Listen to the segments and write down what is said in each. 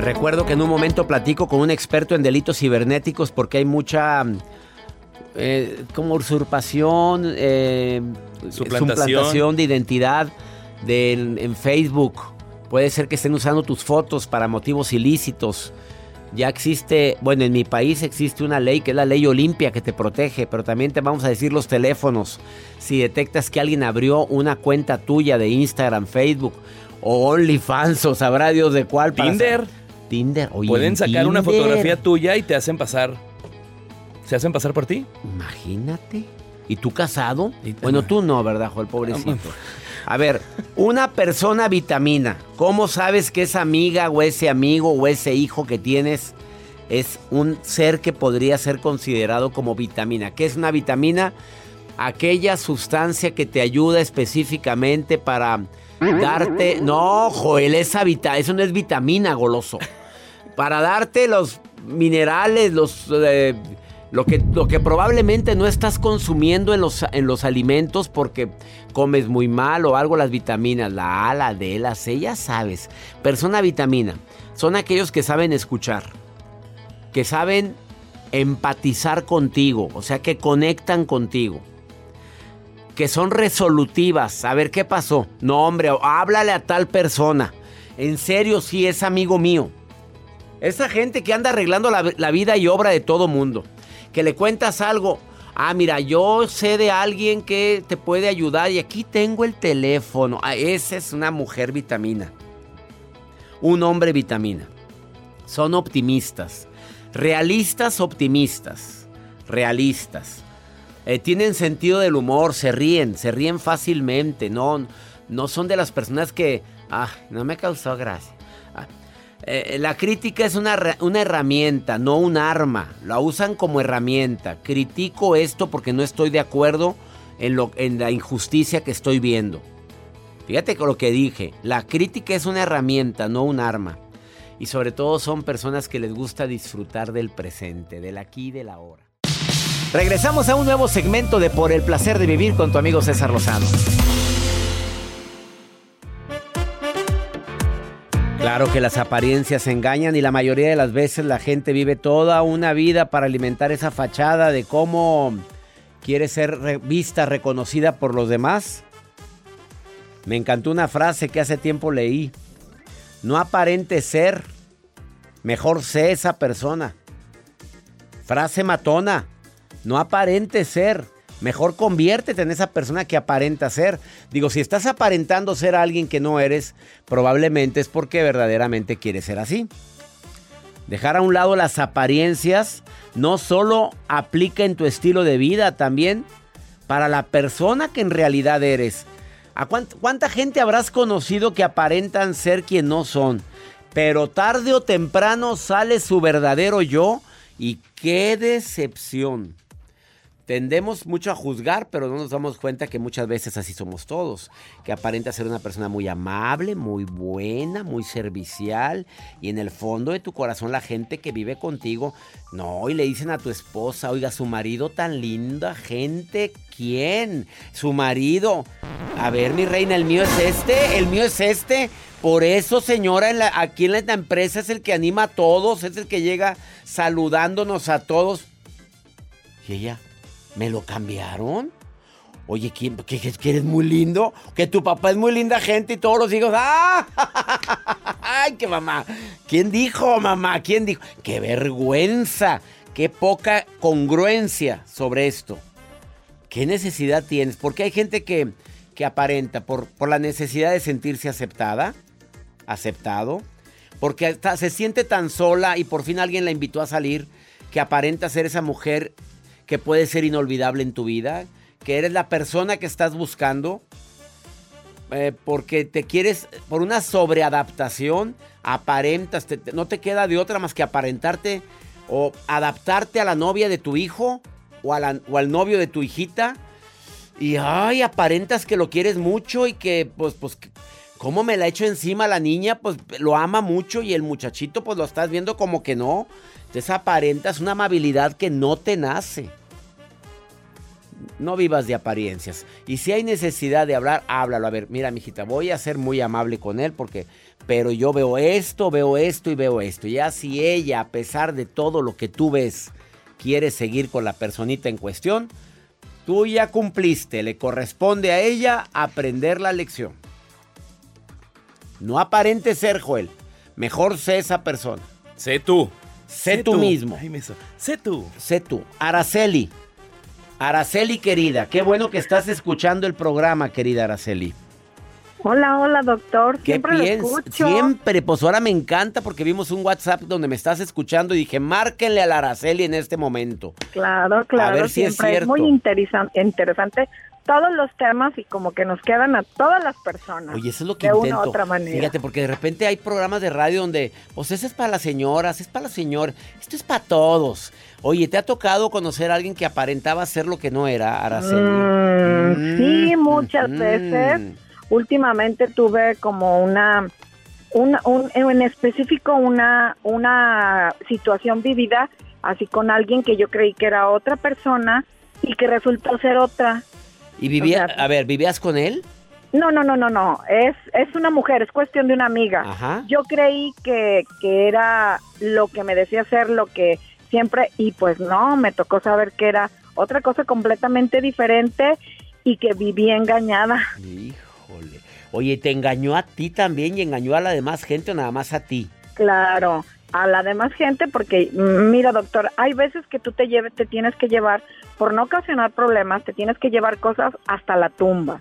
Recuerdo que en un momento platico con un experto en delitos cibernéticos porque hay mucha eh, como usurpación, eh, suplantación. de identidad en Facebook. Puede ser que estén usando tus fotos para motivos ilícitos. Ya existe, bueno, en mi país existe una ley que es la ley Olimpia que te protege, pero también te vamos a decir los teléfonos. Si detectas que alguien abrió una cuenta tuya de Instagram, Facebook o OnlyFans o sabrá Dios de cuál. Tinder. Tinder. Pueden sacar una fotografía tuya y te hacen pasar. ¿Se hacen pasar por ti? Imagínate. ¿Y tú casado? bueno, tú no, ¿verdad, Joel? Pobrecito. A ver, una persona vitamina. ¿Cómo sabes que esa amiga o ese amigo o ese hijo que tienes es un ser que podría ser considerado como vitamina? ¿Qué es una vitamina? Aquella sustancia que te ayuda específicamente para darte. No, Joel, esa vita... eso no es vitamina, goloso. Para darte los minerales, los. Eh, lo que, lo que probablemente no estás consumiendo en los, en los alimentos porque comes muy mal o algo, las vitaminas, la A, la D, la C, ya sabes. Persona vitamina son aquellos que saben escuchar, que saben empatizar contigo, o sea, que conectan contigo que son resolutivas. A ver, ¿qué pasó? No, hombre, háblale a tal persona. En serio, sí, es amigo mío. Esa gente que anda arreglando la, vida y obra de todo mundo. Que le cuentas algo. Ah, mira, yo sé de alguien que te puede ayudar y aquí tengo el teléfono. Ah, esa es una mujer vitamina. Un hombre vitamina. Son optimistas. Realistas, optimistas. Realistas. Eh, tienen sentido del humor, se ríen, se ríen fácilmente, no, no son de las personas que, ah, no me causó gracia. Ah, eh, la crítica es una, una, herramienta, no un arma, la usan como herramienta. Critico esto porque no estoy de acuerdo en, lo, en la injusticia que estoy viendo. Fíjate con lo que dije, la crítica es una herramienta, no un arma. Y sobre todo son personas que les gusta disfrutar del presente, del aquí y del ahora. Regresamos a un nuevo segmento de Por el placer de vivir con tu amigo César Lozano. Claro que las apariencias engañan y la mayoría de las veces la gente vive toda una vida para alimentar esa fachada de cómo quiere ser vista, reconocida por los demás. Me encantó una frase que hace tiempo leí. No aparente ser, mejor sé esa persona. Frase matona. No aparente ser. Mejor conviértete en esa persona que aparenta ser. Digo, si estás aparentando ser alguien que no eres, probablemente es porque verdaderamente quieres ser así. Dejar a un lado las apariencias no solo aplica en tu estilo de vida, también para la persona que en realidad eres. ¿A cuánta gente habrás conocido que aparentan ser quien no son? Pero tarde o temprano sale su verdadero yo y qué decepción. Tendemos mucho a juzgar, pero no nos damos cuenta que muchas veces así somos todos. Que aparenta ser una persona muy amable, muy buena, muy servicial. Y en el fondo de tu corazón la gente que vive contigo, no, y le dicen a tu esposa, oiga, su marido tan linda gente, ¿quién? Su marido. A ver, mi reina, el mío es este, el mío es este. Por eso, señora, la- aquí en la empresa es el que anima a todos, es el que llega saludándonos a todos. Y ella, ¿me lo cambiaron? Oye, ¿quién, que, eres muy lindo? Que tu papá es muy linda gente y todos los hijos. ¡Ah! ¡Ay, qué mamá! ¿Quién dijo, mamá? ¿Quién dijo? ¡Qué vergüenza! ¡Qué poca congruencia sobre esto! ¿Qué necesidad tienes? Porque hay gente que, que aparenta por, por la necesidad de sentirse aceptada, aceptado, porque hasta se siente tan sola y por fin alguien la invitó a salir, que aparenta ser esa mujer que puede ser inolvidable en tu vida, que eres la persona que estás buscando, eh, porque te quieres, por una sobreadaptación, aparentas, te- no te queda de otra más que aparentarte o adaptarte a la novia de tu hijo o, o al novio de tu hijita. Y ay, aparentas que lo quieres mucho y que, pues, pues, ¿cómo me la echo encima la niña? Pues lo ama mucho y el muchachito, pues lo estás viendo como que no. Entonces aparentas una amabilidad que no te nace. No vivas de apariencias. Y si hay necesidad de hablar, háblalo. A ver, mira, mijita, voy a ser muy amable con él porque, pero yo veo esto, veo esto y veo esto. Ya si ella, a pesar de todo lo que tú ves, quiere seguir con la personita en cuestión, tú ya cumpliste. Le corresponde a ella aprender la lección. No aparente ser, Joel. Mejor sé esa persona. Sé tú. Sé tú mismo. Ay, me hizo- Sé tú. Sé tú. Araceli. Araceli, querida. Qué bueno que estás escuchando el programa, querida Araceli. Hola, hola, doctor. ¿Qué Siempre lo piensas? escucho. Siempre. Pues ahora me encanta porque vimos un WhatsApp donde me estás escuchando y dije, márquenle a la Araceli en este momento. Claro, claro. ver si es cierto. muy interesan- interesante todos los temas y como que nos quedan a todas las personas. Oye, eso es lo que de intento. una u otra manera. Fíjate, porque de repente hay programas de radio donde, pues ese es para las señoras, es para la señora, esto es para todos. Oye, ¿te ha tocado conocer a alguien que aparentaba ser lo que no era, Araceli? Mm, sí, muchas mm. veces. Últimamente tuve como una, una un- en específico una, una situación vivida así con alguien que yo creí que era otra persona y que resultó ser otra. ¿Y vivía, o sea, a ver, vivías con él? No, no, no, no, no. Es, es una mujer, es cuestión de una amiga. Ajá. Yo creí que, que era lo que me decía ser lo que siempre, y pues no, me tocó saber que era otra cosa completamente diferente y que vivía engañada. Híjole. Oye, ¿te engañó a ti también y engañó a la demás gente o nada más a ti? Claro, a la demás gente, porque mm, mira, doctor, hay veces que tú te lleves, te tienes que llevar, por no ocasionar problemas, te tienes que llevar cosas hasta la tumba.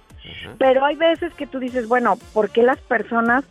Pero hay veces que tú dices, bueno, ¿por qué las personas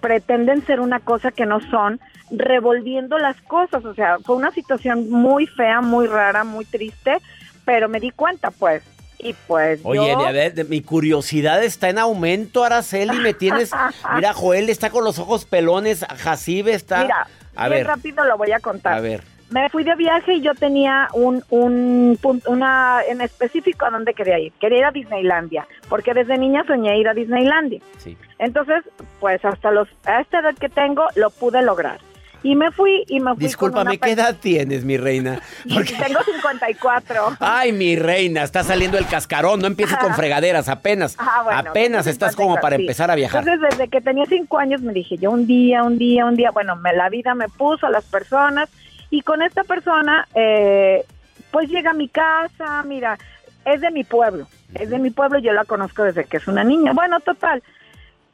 pretenden ser una cosa que no son, revolviendo las cosas? O sea, fue una situación muy fea, muy rara, muy triste, pero me di cuenta, pues. Y pues Oye, yo... a ver, mi curiosidad está en aumento, Araceli. Me tienes. Mira, Joel está con los ojos pelones. Jacibe está. Mira, a bien ver, rápido lo voy a contar. a ver. Me fui de viaje y yo tenía un, un una en específico a dónde quería ir. Quería ir a Disneylandia, porque desde niña soñé ir a Disneylandia. Sí. Entonces, pues hasta los a esta edad que tengo lo pude lograr. Y me fui y me fui Discúlpame, ¿qué edad tienes, mi reina? Porque- Tengo 54. Ay, mi reina, está saliendo el cascarón. No empieces con fregaderas, apenas. Ah, bueno, apenas estás como 54, para sí. empezar a viajar. Entonces, desde que tenía cinco años me dije, yo un día, un día, un día, bueno, me, la vida me puso a las personas y con esta persona, eh, pues llega a mi casa, mira, es de mi pueblo, es de mi pueblo, yo la conozco desde que es una niña. Bueno, total,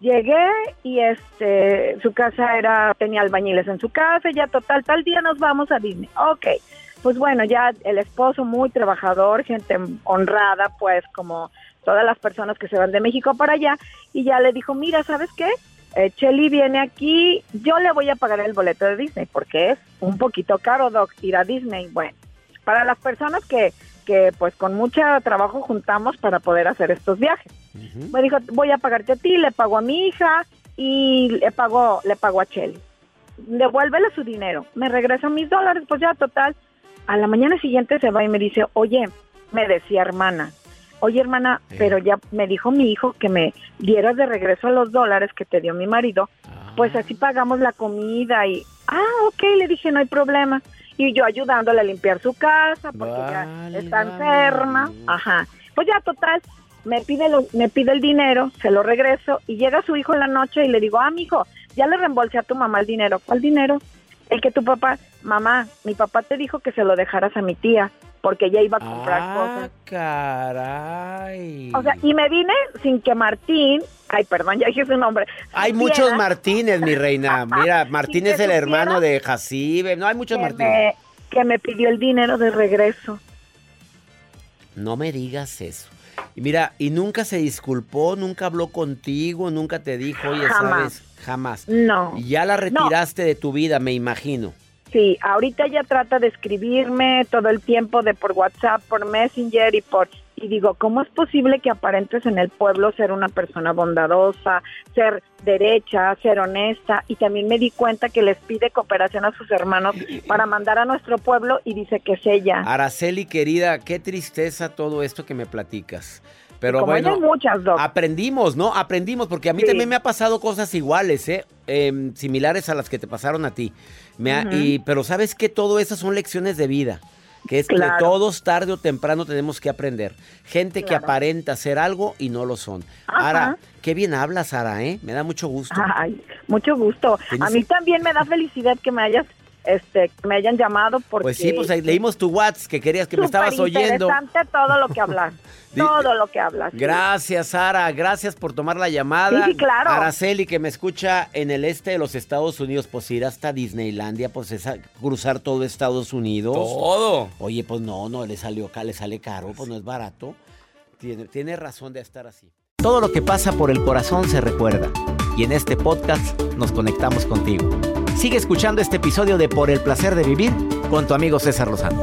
llegué y este, su casa era, tenía albañiles en su casa, y ya total, tal día nos vamos a Disney. Ok, pues bueno, ya el esposo muy trabajador, gente honrada, pues como todas las personas que se van de México para allá, y ya le dijo, mira, ¿sabes qué? Eh, Chelly viene aquí, yo le voy a pagar el boleto de Disney, porque es un poquito caro, Doc, ir a Disney. Bueno, para las personas que, que pues con mucho trabajo juntamos para poder hacer estos viajes. Me dijo, voy a pagarte a ti, le pago a mi hija y le pago, le pago a Chelly. Devuélvele su dinero, me regresan mis dólares, pues ya total. A la mañana siguiente se va y me dice, oye, me decía hermana, oye hermana, pero ya me dijo mi hijo que me dieras de regreso los dólares que te dio mi marido, pues así pagamos la comida y, ah, ok, le dije, no hay problema. Y yo ayudándole a limpiar su casa porque ya está vale. enferma, ajá. Pues ya total, me pide, lo- me pide el dinero, se lo regreso y llega su hijo en la noche y le digo, ah, mijo, ya le reembolsé a tu mamá el dinero. ¿Cuál dinero? El que tu papá, mamá, mi papá te dijo que se lo dejaras a mi tía porque ella iba a comprar Ah, cosas. caray. O sea, y me vine sin que Martín, ay, perdón, ya dije su nombre. Hay supiera muchos Martínez, mi reina. Mira, Martín es el hermano de Jacibe. No, hay muchos Martínez. que me pidió el dinero de regreso. No me digas eso. Y mira, y nunca se disculpó, nunca habló contigo, nunca te dijo, oye, Jamás. ¿sabes? Jamás. No. Y ya la retiraste de tu vida, me imagino. Sí, ahorita ella trata de escribirme todo el tiempo de por WhatsApp, por Messenger y por y digo, ¿cómo es posible que aparentes en el pueblo ser una persona bondadosa, ser derecha, ser honesta? Y también me di cuenta que les pide cooperación a sus hermanos para mandar a nuestro pueblo y dice que es ella. Araceli, querida, qué tristeza todo esto que me platicas. Pero Como bueno, hay muchas, Doc. aprendimos, ¿no? Aprendimos, porque a mí Sí. también me ha pasado cosas iguales, ¿eh? Em, similares a las que te pasaron a ti. Me ha- Ujú. y, pero sabes que todo eso son lecciones de vida. Que es que Claro. todos tarde o temprano tenemos que aprender. Gente que aparenta ser algo y no lo son. Ajá. Ahora, qué bien hablas, Sara, ¿eh? Me da mucho gusto. Ay, mucho gusto. A mí también me da felicidad que me hayas este me hayan llamado porque pues sí, pues ahí leímos tu WhatsApp que querías que me estabas oyendo. Interesante todo lo que hablas. Todo lo que hablas. sí. Gracias, Sara. Gracias por tomar la llamada. Sí, sí, claro. Araceli, que me escucha en el este de los Estados Unidos, pues ir hasta Disneylandia, pues es cruzar todo Estados Unidos. Todo. Oye, pues no, no, le salió acá, le sale caro, pues no es barato. Tiene, tiene razón de estar así. Todo lo que pasa por el corazón se recuerda. Y en este podcast nos conectamos contigo. Sigue escuchando este episodio de Por el placer de vivir con tu amigo César Lozano.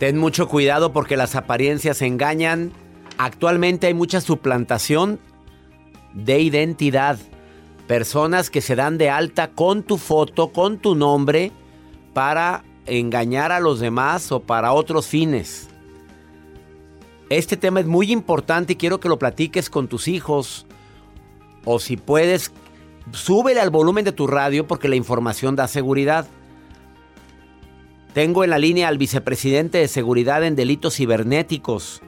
Ten mucho cuidado porque las apariencias engañan. Actualmente hay mucha suplantación de identidad. Personas que se dan de alta con tu foto, con tu nombre, para engañar a los demás o para otros fines. Este tema es muy importante y quiero que lo platiques con tus hijos. O si puedes, súbele al volumen de tu radio porque la información da seguridad. Tengo en la línea al vicepresidente de Seguridad en Delitos Cibernéticos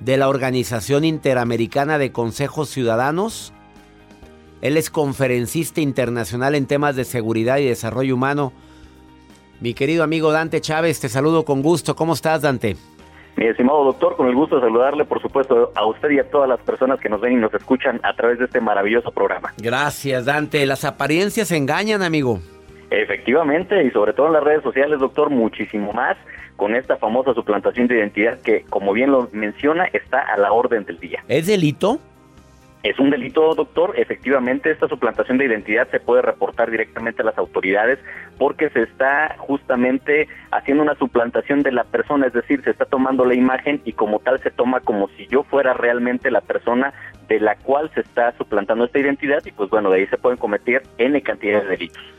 de la Organización Interamericana de Consejos Ciudadanos. Él es conferencista internacional en temas de seguridad y desarrollo humano. Mi querido amigo Dante Chávez, te saludo con gusto. ¿Cómo estás, Dante? Mi estimado doctor, con el gusto de saludarle, por supuesto, a usted y a todas las personas que nos ven y nos escuchan a través de este maravilloso programa. Gracias, Dante. Las apariencias engañan, amigo. Efectivamente, y sobre todo en las redes sociales, doctor, muchísimo más con esta famosa suplantación de identidad que, como bien lo menciona, está a la orden del día. ¿Es delito? Es un delito, doctor. Efectivamente, esta suplantación de identidad se puede reportar directamente a las autoridades porque se está justamente haciendo una suplantación de la persona, es decir, se está tomando la imagen y como tal se toma como si yo fuera realmente la persona de la cual se está suplantando esta identidad y pues bueno, de ahí se pueden cometer N cantidad de delitos.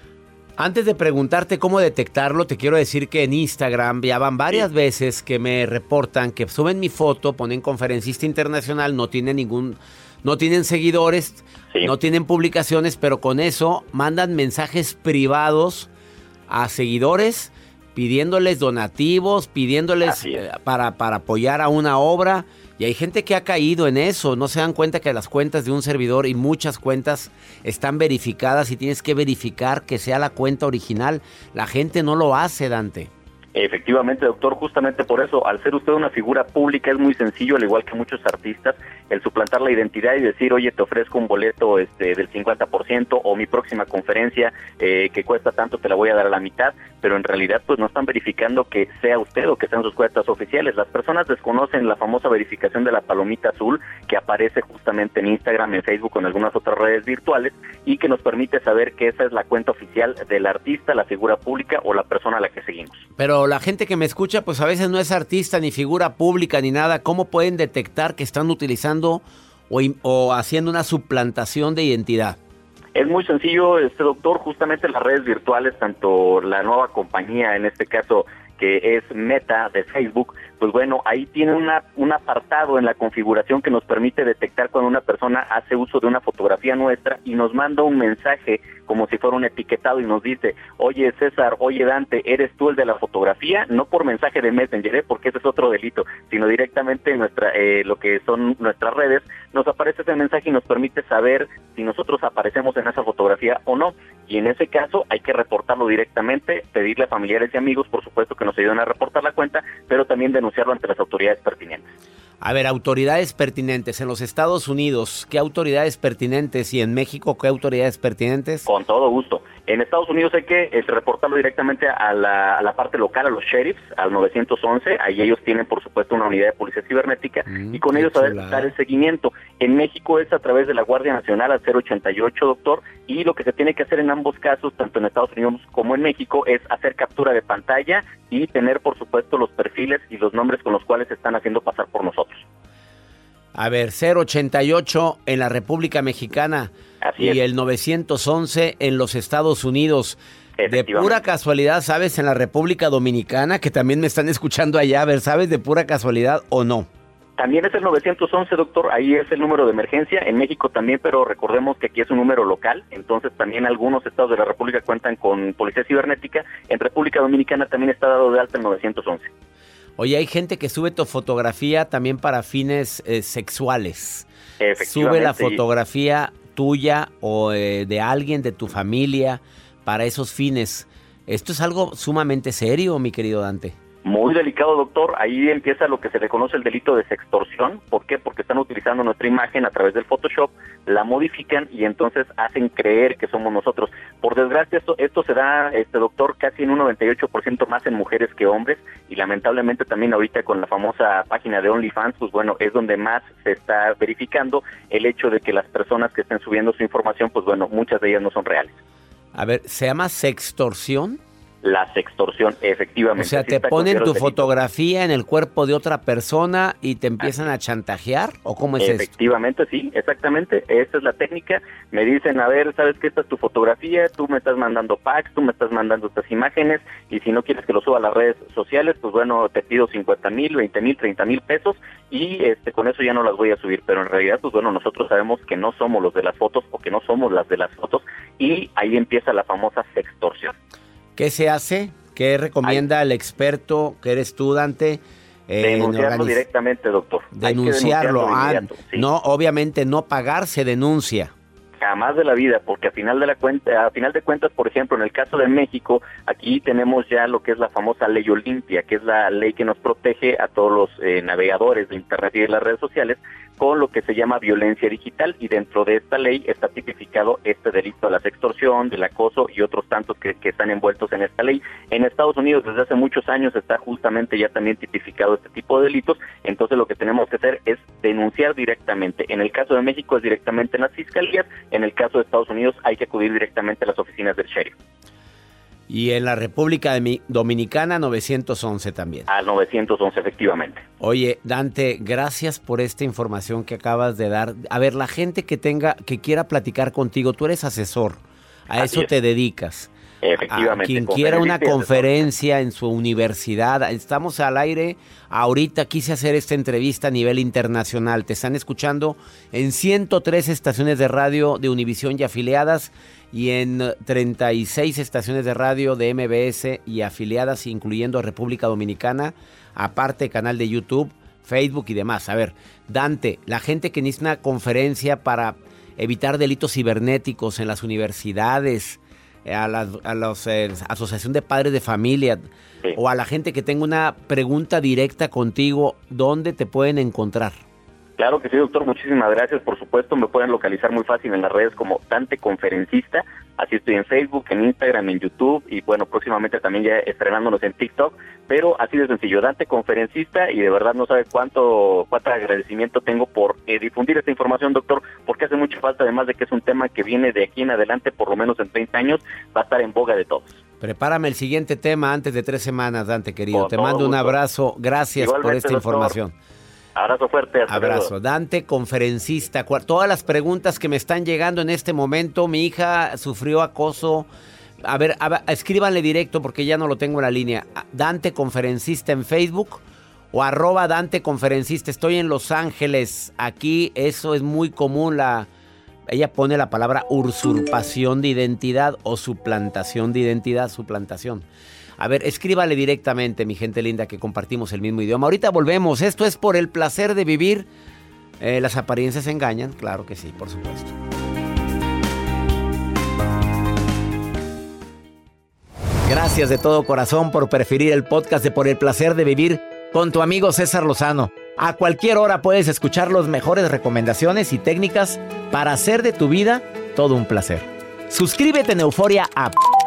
Antes de preguntarte cómo detectarlo, te quiero decir que en Instagram ya van varias veces que me reportan que suben mi foto, ponen conferencista internacional, no tienen ningún, no tienen seguidores, Sí. no tienen publicaciones, pero con eso mandan mensajes privados a seguidores pidiéndoles donativos, pidiéndoles eh, para, para apoyar a una obra. Y hay gente que ha caído en eso, no se dan cuenta que las cuentas de un servidor y muchas cuentas están verificadas y tienes que verificar que sea la cuenta original. La gente no lo hace, Dante. Efectivamente, doctor, justamente por eso, al ser usted una figura pública es muy sencillo, al igual que muchos artistas, el suplantar la identidad y decir, oye, te ofrezco un boleto este, del 50% o mi próxima conferencia eh, que cuesta tanto te la voy a dar a la mitad, pero en realidad pues no están verificando que sea usted o que sean sus cuentas oficiales. Las personas desconocen la famosa verificación de la palomita azul que aparece justamente en Instagram, en Facebook o en algunas otras redes virtuales y que nos permite saber que esa es la cuenta oficial del artista, la figura pública o la persona a la que seguimos. Pero la gente que me escucha, pues a veces no es artista ni figura pública ni nada. ¿Cómo pueden detectar que están utilizando o, haciendo una suplantación de identidad? Es muy sencillo, este doctor, justamente las redes virtuales, tanto la nueva compañía, en este caso que es Meta de Facebook, pues bueno, ahí tiene una, un apartado en la configuración que nos permite detectar cuando una persona hace uso de una fotografía nuestra y nos manda un mensaje como si fuera un etiquetado y nos dice, oye César, oye Dante, ¿eres tú el de la fotografía? No por mensaje de Messenger, ¿eh? porque ese es otro delito, sino directamente en nuestra, eh, lo que son nuestras redes, nos aparece ese mensaje y nos permite saber si nosotros aparecemos en esa fotografía o no. Y en ese caso hay que reportarlo directamente, pedirle a familiares y amigos, por supuesto, que nos ayuden a reportar la cuenta, pero también denunciarlo ante las autoridades pertinentes. A ver, autoridades pertinentes en los Estados Unidos, ¿qué autoridades pertinentes? Y en México, ¿qué autoridades pertinentes? Con todo gusto. En Estados Unidos hay que eh, reportarlo directamente a la, parte local, a los sheriffs, al 911. Ahí ellos tienen, por supuesto, una unidad de policía cibernética mm, y con ellos saber dar el seguimiento. En México es a través de la Guardia Nacional al 088, doctor. Y lo que se tiene que hacer en ambos casos, tanto en Estados Unidos como en México, es hacer captura de pantalla y tener, por supuesto, los perfiles y los nombres con los cuales se están haciendo pasar por nosotros. A ver, 088 en la República Mexicana y el 911 en los Estados Unidos. De pura casualidad, ¿sabes? En la República Dominicana, que también me están escuchando allá, a ver, ¿sabes de pura casualidad o no? También es el 911, doctor, ahí es el número de emergencia, en México también, pero recordemos que aquí es un número local, entonces también algunos estados de la República cuentan con policía cibernética, en República Dominicana también está dado de alta el 911. Oye, hay gente que sube tu fotografía también para fines eh, sexuales. Sube la fotografía tuya o eh, de alguien de tu familia para esos fines. Esto es algo sumamente serio, mi querido Dante. Muy delicado, doctor. Ahí empieza lo que se le conoce el delito de sextorsión. ¿Por qué? Porque están utilizando nuestra imagen a través del Photoshop, la modifican y entonces hacen creer que somos nosotros. Por desgracia, esto, esto se da, este doctor, casi en un 98% más en mujeres que hombres y lamentablemente también ahorita con la famosa página de OnlyFans, pues bueno, es donde más se está verificando el hecho de que las personas que estén subiendo su información, pues bueno, muchas de ellas no son reales. A ver, ¿se llama sextorsión? La sextorsión, efectivamente. O sea, te ponen tu fotografía en el cuerpo de otra persona y te empiezan a chantajear, ¿o cómo es Efectivamente, sí, exactamente. Esta es la técnica. Me dicen, a ver, ¿sabes qué? Esta es tu fotografía, tú me estás mandando packs, tú me estás mandando estas imágenes, y si no quieres que lo suba a las redes sociales, pues bueno, te pido 50 mil, 20 mil, 30 mil pesos, y este con eso ya no las voy a subir. Pero en realidad, pues bueno, nosotros sabemos que no somos los de las fotos o que no somos las de las fotos, y ahí empieza la famosa sextorsión. ¿Qué se hace? ¿Qué recomienda el experto que eres tú, Dante? denunciarlo directamente, doctor. Denunciarlo. Ah, no, obviamente no pagar se denuncia. Jamás de la vida, porque a final de la cuenta, a final de cuentas, por ejemplo, en el caso de México, aquí tenemos ya lo que es la famosa ley Olimpia, que es la ley que nos protege a todos los eh, navegadores de internet y de las redes sociales con lo que se llama violencia digital y dentro de esta ley está tipificado este delito de la extorsión, del acoso y otros tantos que, están envueltos en esta ley. En Estados Unidos desde hace muchos años está justamente ya también tipificado este tipo de delitos, entonces lo que tenemos que hacer es denunciar directamente. En el caso de México es directamente en las fiscalías, en el caso de Estados Unidos hay que acudir directamente a las oficinas del sheriff. Y en la República Dominicana 911 también. Al 911, efectivamente. Oye, Dante, gracias por esta información que acabas de dar. A ver, la gente que tenga, que quiera platicar contigo, tú eres asesor, a eso te dedicas. Efectivamente. A quien quiera una conferencia en su universidad, estamos al aire. Ahorita quise hacer esta entrevista a nivel internacional. Te están escuchando en 103 estaciones de radio de Univisión y afiliadas y en 36 estaciones de radio de MBS y afiliadas, incluyendo República Dominicana, aparte canal de YouTube, Facebook y demás. A ver, Dante, la gente que necesita una conferencia para evitar delitos cibernéticos en las universidades, a la a los, eh, Asociación de Padres de Familia Sí. o a la gente que tenga una pregunta directa contigo, ¿dónde te pueden encontrar? Claro que sí, doctor. Muchísimas gracias. Por supuesto, me pueden localizar muy fácil en las redes como Dante Conferencista. Así estoy en Facebook, en Instagram, en YouTube y bueno, próximamente también ya estrenándonos en TikTok. Pero así de sencillo, Dante Conferencista y de verdad no sabe cuánto, cuánto agradecimiento tengo por eh, difundir esta información, doctor, porque hace mucha falta, además de que es un tema que viene de aquí en adelante, por lo menos en 30 años, va a estar en boga de todos. Prepárame el siguiente tema antes de tres semanas, Dante querido. Con te mando un abrazo. Gracias por esta doctor. información. Abrazo fuerte. hasta Abrazo. luego. Dante, conferencista. Todas las preguntas que me están llegando en este momento. Mi hija sufrió acoso. A ver, a ver, escríbanle directo porque ya no lo tengo en la línea. Dante, conferencista en Facebook o arroba Dante, conferencista. Estoy en Los Ángeles. Aquí eso es muy común. La, ella pone la palabra usurpación de identidad o suplantación de identidad, suplantación. A ver, escríbale directamente, mi gente linda, que compartimos el mismo idioma. Ahorita volvemos. Esto es por el placer de vivir. Eh, las apariencias engañan, claro que sí, por supuesto. Gracias de todo corazón por preferir el podcast de Por el placer de vivir con tu amigo César Lozano. A cualquier hora puedes escuchar las mejores recomendaciones y técnicas para hacer de tu vida todo un placer. Suscríbete en Euforia App